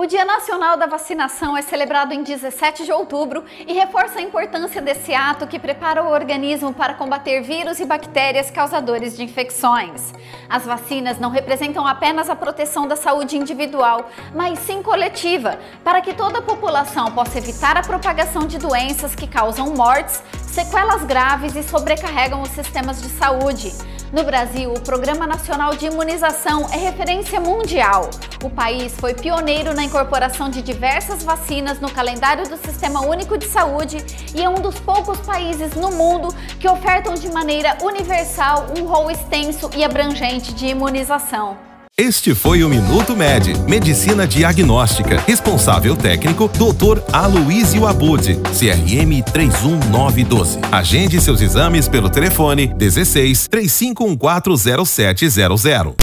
O Dia Nacional da Vacinação é celebrado em 17 de outubro e reforça a importância desse ato que prepara o organismo para combater vírus e bactérias causadores de infecções. As vacinas não representam apenas a proteção da saúde individual, mas sim coletiva, para que toda a população possa evitar a propagação de doenças que causam mortes, sequelas graves e sobrecarregam os sistemas de saúde. No Brasil, o Programa Nacional de Imunização é referência mundial. O país foi pioneiro na incorporação de diversas vacinas no calendário do Sistema Único de Saúde e é um dos poucos países no mundo que ofertam de maneira universal um rol extenso e abrangente de imunização. Este foi o Minuto Med, Medicina Diagnóstica. Responsável técnico, Dr. Aloysio Abud, CRM 31912. Agende seus exames pelo telefone 16 35140700.